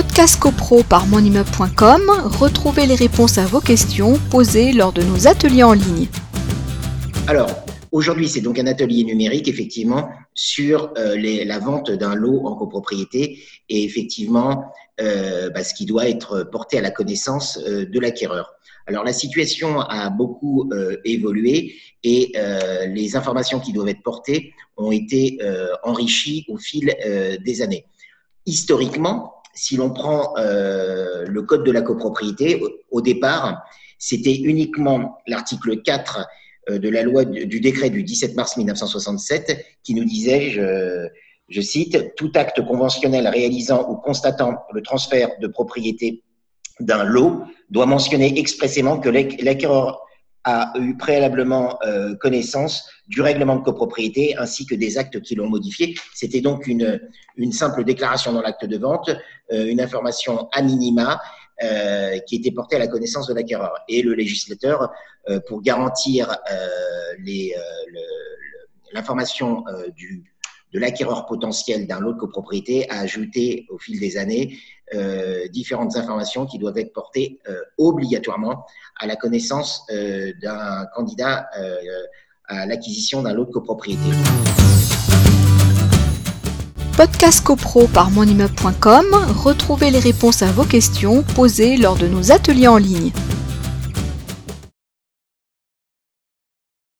Podcast CoPro par monimmeuble.com, retrouvez les réponses à vos questions posées lors de nos ateliers en ligne. Alors, aujourd'hui, c'est donc un atelier numérique, effectivement, sur euh, la vente d'un lot en copropriété et effectivement, euh, bah, ce qui doit être porté à la connaissance euh, de l'acquéreur. Alors, la situation a beaucoup évolué et les informations qui doivent être portées ont été enrichies au fil des années. Historiquement, si l'on prend euh, le code de la copropriété, au, départ, c'était uniquement l'article 4 euh, de la loi du, décret du 17 mars 1967 qui nous disait, je, je cite, tout acte conventionnel réalisant ou constatant le transfert de propriété d'un lot doit mentionner expressément que l'acquéreur a eu préalablement euh, connaissance du règlement de copropriété ainsi que des actes qui l'ont modifié. C'était donc une, une simple déclaration dans l'acte de vente, euh, une information à minima euh, qui était portée à la connaissance de l'acquéreur. Et le législateur, pour garantir l'information du de l'acquéreur potentiel d'un lot de copropriété a ajouté au fil des années euh, différentes informations qui doivent être portées euh, obligatoirement à la connaissance euh, d'un candidat à l'acquisition d'un lot de copropriété. Podcast CoPro par monimmeuble.com, retrouvez les réponses à vos questions posées lors de nos ateliers en ligne.